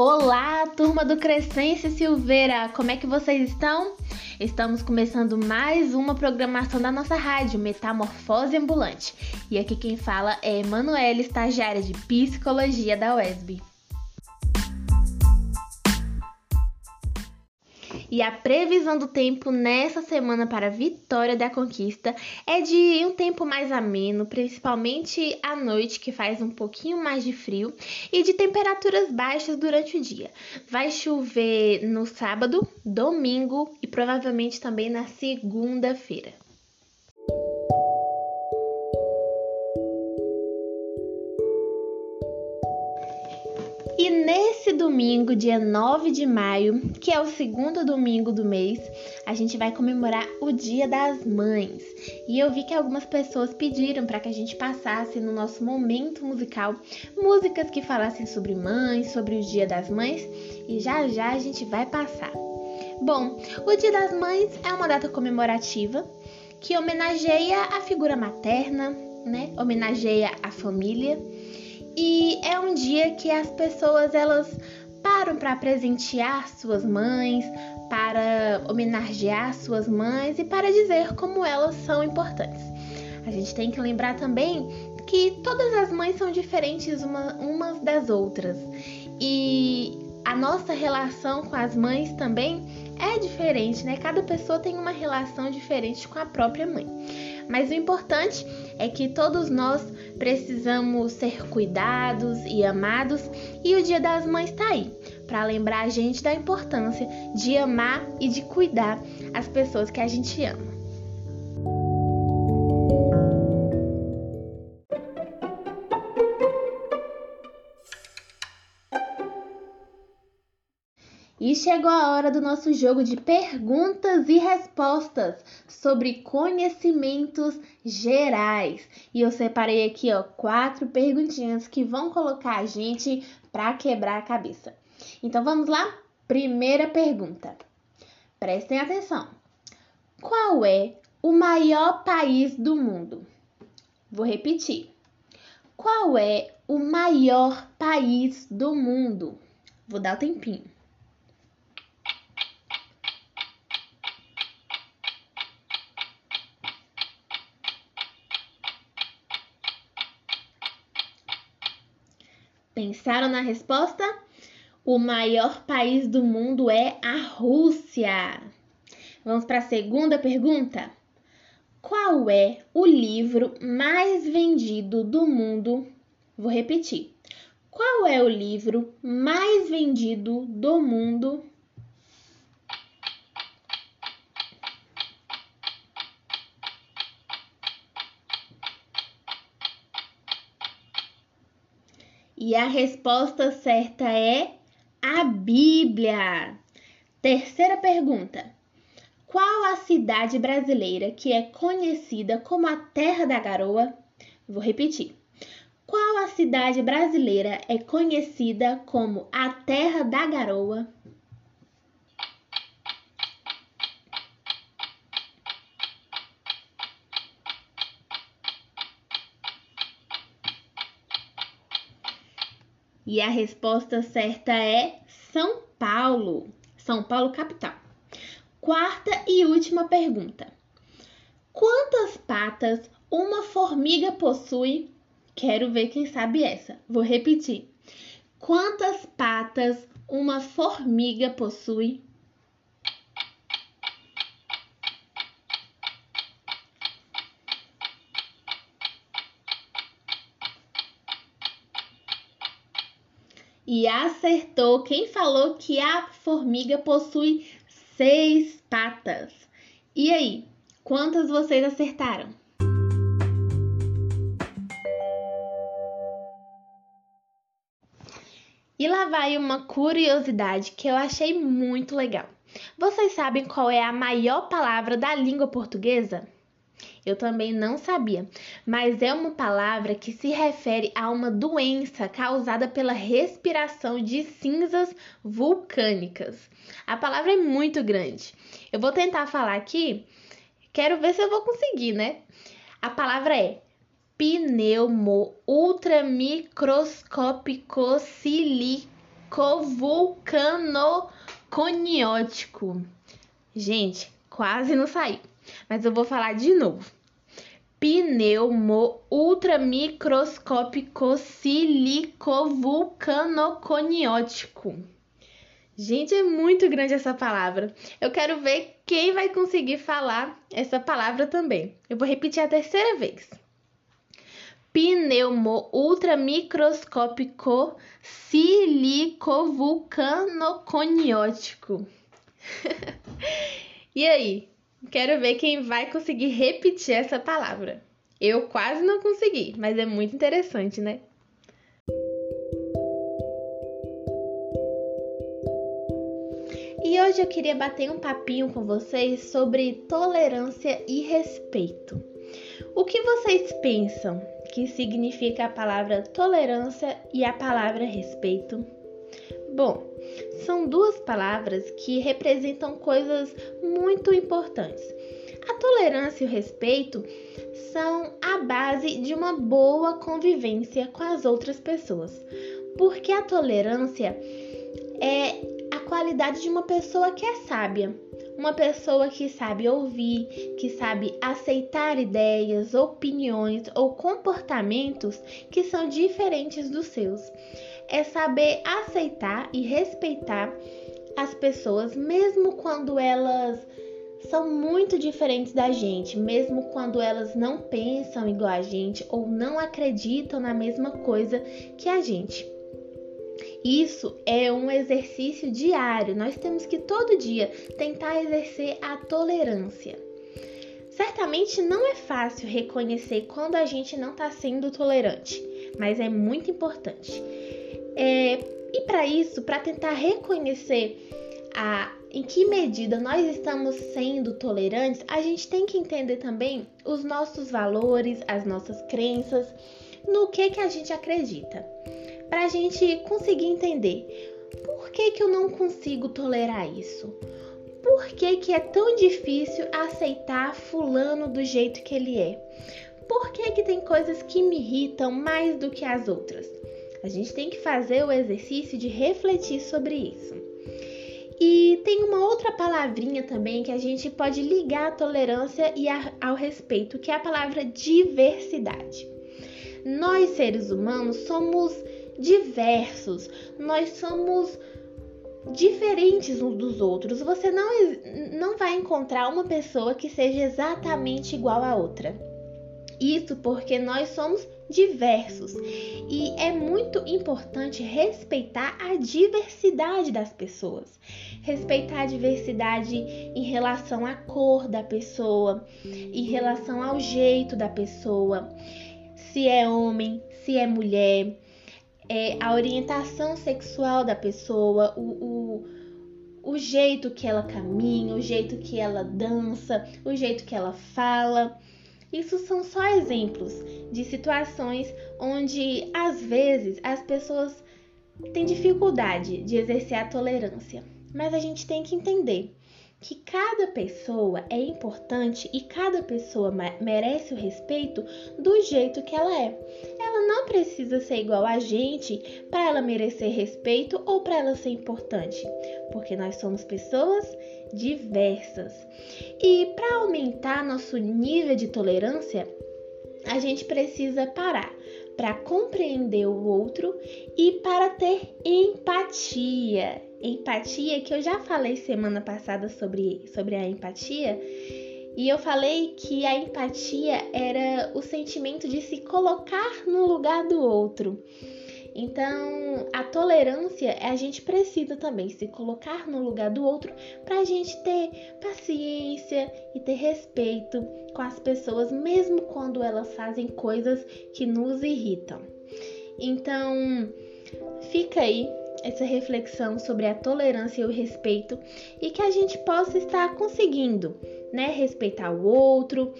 Olá, turma do Crescense Silveira, como é que vocês estão? Estamos começando mais uma programação da nossa rádio Metamorfose Ambulante. E aqui quem fala é Emanuela, estagiária de Psicologia da UESB. E a previsão do tempo nessa semana para Vitória da Conquista é de um tempo mais ameno, principalmente à noite, que faz um pouquinho mais de frio, e de temperaturas baixas durante o dia. Vai chover no sábado, domingo e provavelmente também na segunda-feira. E nesse domingo, dia 9 de maio, que é o segundo domingo do mês, a gente vai comemorar o Dia das Mães. E eu vi que algumas pessoas pediram para que a gente passasse no nosso momento musical músicas que falassem sobre mães, sobre o Dia das Mães, e já já a gente vai passar. Bom, o Dia das Mães é uma data comemorativa que homenageia a figura materna, né? Homenageia a família e é um dia que as pessoas elas param para presentear suas mães, para homenagear suas mães e para dizer como elas são importantes. A gente tem que lembrar também que todas as mães são diferentes uma, umas das outras e a nossa relação com as mães também é diferente, né? Cada pessoa tem uma relação diferente com a própria mãe. Mas o importante é que todos nós precisamos ser cuidados e amados, e o Dia das Mães está aí para lembrar a gente da importância de amar e de cuidar as pessoas que a gente ama. Chegou a hora do nosso jogo de perguntas e respostas sobre conhecimentos gerais. E eu separei aqui, ó, quatro perguntinhas que vão colocar a gente para quebrar a cabeça. Então vamos lá? Primeira pergunta. Prestem atenção. Qual é o maior país do mundo? Vou repetir. Qual é o maior país do mundo? Vou dar o um tempinho. Pensaram na resposta? O maior país do mundo é a Rússia. Vamos para a segunda pergunta. Qual é o livro mais vendido do mundo? Vou repetir. Qual é o livro mais vendido do mundo? E a resposta certa é a Bíblia. Terceira pergunta: Qual a cidade brasileira que é conhecida como a Terra da Garoa? Vou repetir. Qual a cidade brasileira é conhecida como a Terra da Garoa? E a resposta certa é São Paulo. São Paulo, capital. Quarta e última pergunta: Quantas patas uma formiga possui? Quero ver quem sabe essa. Vou repetir. Quantas patas uma formiga possui? E acertou. Quem falou que a formiga possui seis patas? E aí, quantas vocês acertaram? E lá vai uma curiosidade que eu achei muito legal. Vocês sabem qual é a maior palavra da língua portuguesa? Eu também não sabia, mas é uma palavra que se refere a uma doença causada pela respiração de cinzas vulcânicas. A palavra é muito grande. Eu vou tentar falar aqui, quero ver se eu vou conseguir, né? A palavra é pneumo ultramicroscópico. Gente, quase não saiu, mas eu vou falar de novo. Pneumo ultramicroscópico silicovulcanoconiótico. Gente, é muito grande essa palavra. Eu quero ver quem vai conseguir falar essa palavra também. Eu vou repetir a terceira vez. Pneumo ultramicroscópico silicovulcanoconiótico. e aí? Quero ver quem vai conseguir repetir essa palavra. Eu quase não consegui, mas é muito interessante, né? E hoje eu queria bater um papinho com vocês sobre tolerância e respeito. O que vocês pensam que significa a palavra tolerância e a palavra respeito? Bom, são duas palavras que representam coisas muito importantes. A tolerância e o respeito são a base de uma boa convivência com as outras pessoas, porque a tolerância é qualidade de uma pessoa que é sábia, uma pessoa que sabe ouvir, que sabe aceitar ideias, opiniões ou comportamentos que são diferentes dos seus. É saber aceitar e respeitar as pessoas, mesmo quando elas são muito diferentes da gente, mesmo quando elas não pensam igual a gente ou não acreditam na mesma coisa que a gente. Isso é um exercício diário. Nós temos que todo dia tentar exercer a tolerância. Certamente não é fácil reconhecer quando a gente não está sendo tolerante, mas é muito importante. É, e para isso, para tentar reconhecer a, em que medida nós estamos sendo tolerantes, a gente tem que entender também os nossos valores, as nossas crenças, no que, que a gente acredita para a gente conseguir entender por que, que eu não consigo tolerar isso. Por que, que é tão difícil aceitar fulano do jeito que ele é? Por que, que tem coisas que me irritam mais do que as outras? A gente tem que fazer o exercício de refletir sobre isso. E tem uma outra palavrinha também que a gente pode ligar à tolerância e ao respeito, que é a palavra diversidade. Nós, seres humanos, somos diversos, nós somos diferentes uns dos outros. Você não, não vai encontrar uma pessoa que seja exatamente igual a outra. Isso porque nós somos diversos e é muito importante respeitar a diversidade das pessoas. Respeitar a diversidade em relação à cor da pessoa, em relação ao jeito da pessoa, se é homem, se é mulher, é, a orientação sexual da pessoa, o, o, o jeito que ela caminha, o jeito que ela dança, o jeito que ela fala. Isso são só exemplos de situações onde às vezes as pessoas têm dificuldade de exercer a tolerância. Mas a gente tem que entender que cada pessoa é importante e cada pessoa merece o respeito do jeito que ela é. Ela não precisa ser igual a gente para ela merecer respeito ou para ela ser importante, porque nós somos pessoas diversas. E para aumentar nosso nível de tolerância, a gente precisa parar para compreender o outro e para ter empatia. Empatia, que eu já falei semana passada sobre, sobre a empatia, e eu falei que a empatia era o sentimento de se colocar no lugar do outro. Então, a tolerância, a gente precisa também se colocar no lugar do outro para a gente ter paciência e ter respeito com as pessoas, mesmo quando elas fazem coisas que nos irritam. Então, fica aí essa reflexão sobre a tolerância e o respeito e que a gente possa estar conseguindo, né, respeitar o outro,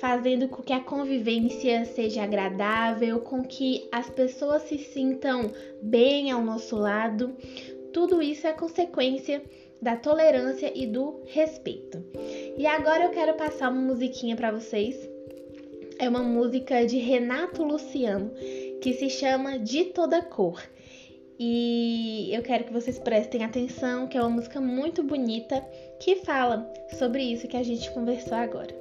fazendo com que a convivência seja agradável, com que as pessoas se sintam bem ao nosso lado. Tudo isso é consequência da tolerância e do respeito. E agora eu quero passar uma musiquinha para vocês. É uma música de Renato Luciano que se chama De Toda Cor. e eu quero que vocês prestem atenção, que é uma música muito bonita que fala sobre isso que a gente conversou agora.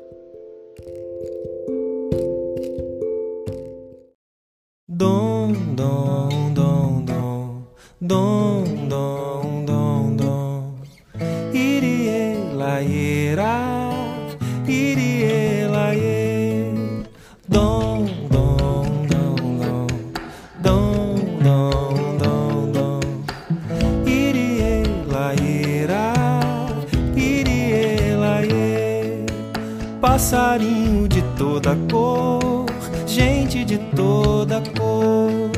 Passarinho de toda cor gente de toda cor,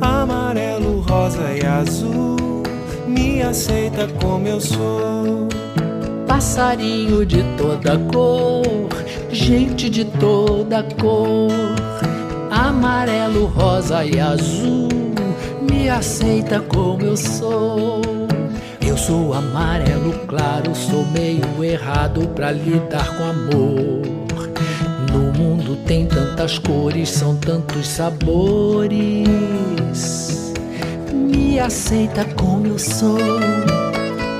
amarelo, rosa e azul, me aceita como eu sou. Passarinho de toda cor, gente de toda cor, amarelo, rosa e azul, me aceita como eu sou. Eu sou amarelo claro, sou meio errado pra lidar com amor. No mundo tem tantas cores, são tantos sabores. Me aceita como eu sou.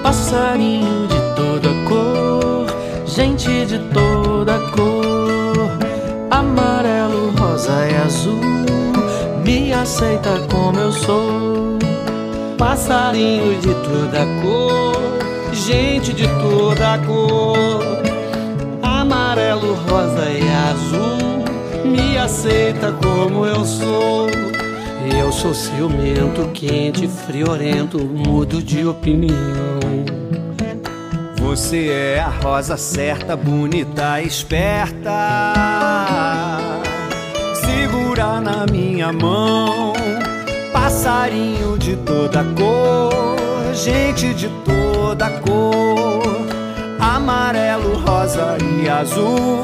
Passarinho de toda cor, gente de toda cor, amarelo, rosa e azul. Me aceita como eu sou. Passarinho de toda cor, gente de toda cor amarelo, rosa e azul. Me aceita como eu sou. Eu sou ciumento, quente, friorento, mudo de opinião. Você é a rosa certa, bonita, esperta. Segura na minha mão, passarinho de toda cor, gente de toda cor amarelo, rosa e azul.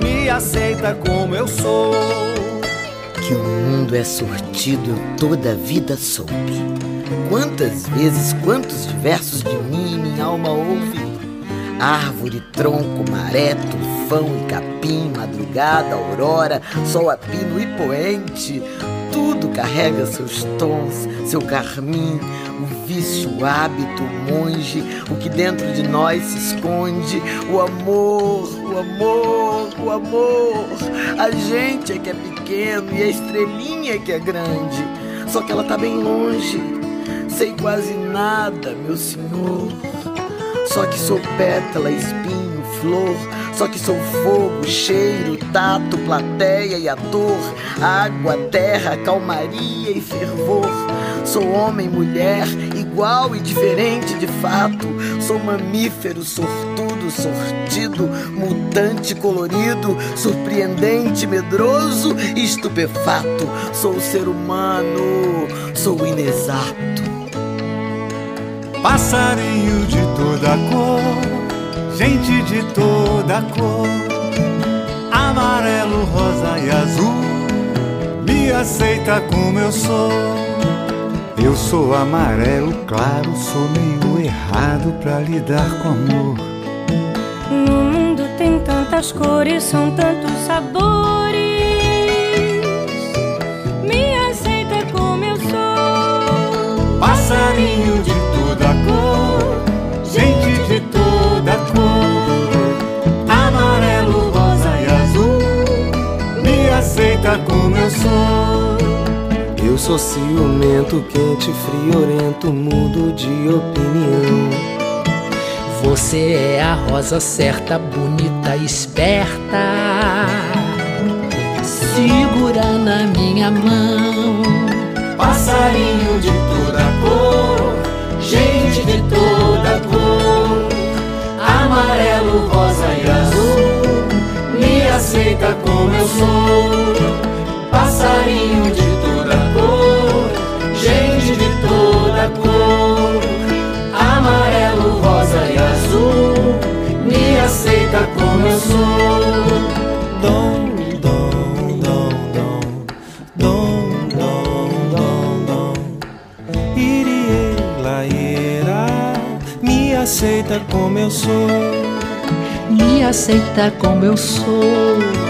Me aceita como eu sou. Que o mundo é sortido, eu toda a vida soube. Quantas vezes, quantos diversos de mim minha alma ouve? Árvore, tronco, maré, tufão e capim, madrugada, aurora, sol a pino e poente. Tudo carrega seus tons, seu carmim, o vício, o hábito, o monge, o que dentro de nós se esconde, o amor, o amor, o amor. A gente é que é pequeno e a estrelinha é que é grande, só que ela tá bem longe. Sei quase nada, meu senhor. Só que sou pétala, espinho, flor. Só que sou fogo, cheiro, tato, plateia e ator. Água, terra, calmaria e fervor. Sou homem, mulher, igual e diferente de fato. Sou mamífero, sortudo, sortido, mutante, colorido, surpreendente, medroso e estupefato. Sou ser humano, sou inexato. Passarinho de toda cor, gente de toda cor, amarelo, rosa e azul, me aceita como eu sou. Eu sou amarelo claro, sou meio errado pra lidar com amor. No mundo tem tantas cores, são tantos sabores. Me aceita como eu sou. Passarinho de sou ciumento, quente, friorento, mudo de opinião. Você é a rosa certa, bonita, esperta. Segura na minha mão. Passarinho de toda cor, gente de toda cor, amarelo, rosa e azul, me aceita como eu sou. Aceita como eu sou.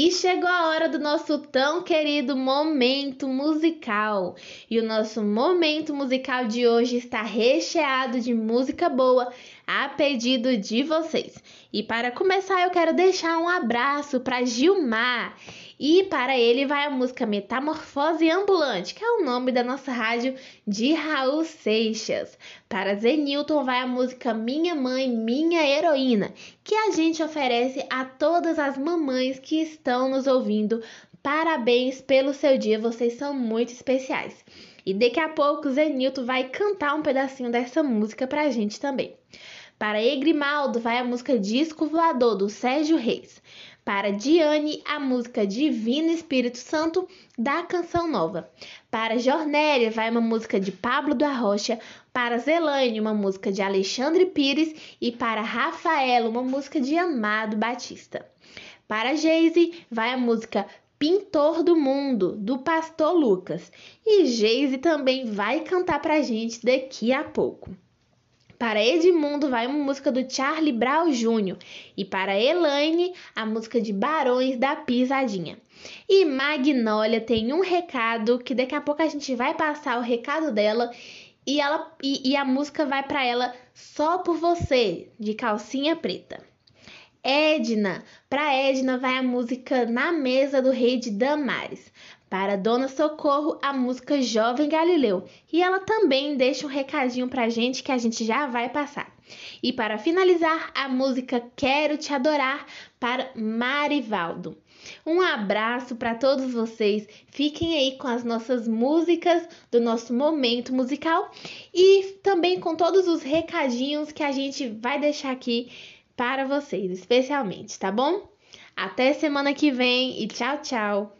E chegou a hora do nosso tão querido momento musical. E o nosso momento musical de hoje está recheado de música boa a pedido de vocês. E para começar, eu quero deixar um abraço para Gilmar. E para ele vai a música Metamorfose Ambulante, que é o nome da nossa rádio de Raul Seixas. Para Zenilton vai a música Minha Mãe, Minha Heroína, que a gente oferece a todas as mamães que estão nos ouvindo. Parabéns pelo seu dia, vocês são muito especiais. E daqui a pouco Zenilton vai cantar um pedacinho dessa música pra gente também. Para Egrimaldo vai a música Disco Voador do Sérgio Reis. Para Diane, a música Divino Espírito Santo da Canção Nova. Para Jornélia, vai uma música de Pablo da Rocha. Para Zelane, uma música de Alexandre Pires. E para Rafaela, uma música de Amado Batista. Para Geise, vai a música Pintor do Mundo, do Pastor Lucas. E Geise também vai cantar pra gente daqui a pouco. Para Edmundo vai uma música do Charlie Brown Jr. E para Elaine, a música de Barões da Pisadinha. E Magnólia tem um recado que daqui a pouco a gente vai passar o recado dela e, ela, e, e a música vai para ela só por você, de calcinha preta. Edna, para Edna vai a música Na Mesa do Rei de Damares. Para Dona Socorro, a música Jovem Galileu. E ela também deixa um recadinho pra gente que a gente já vai passar. E para finalizar, a música Quero Te Adorar para Marivaldo. Um abraço para todos vocês. Fiquem aí com as nossas músicas do nosso momento musical e também com todos os recadinhos que a gente vai deixar aqui para vocês, especialmente, tá bom? Até semana que vem e tchau, tchau.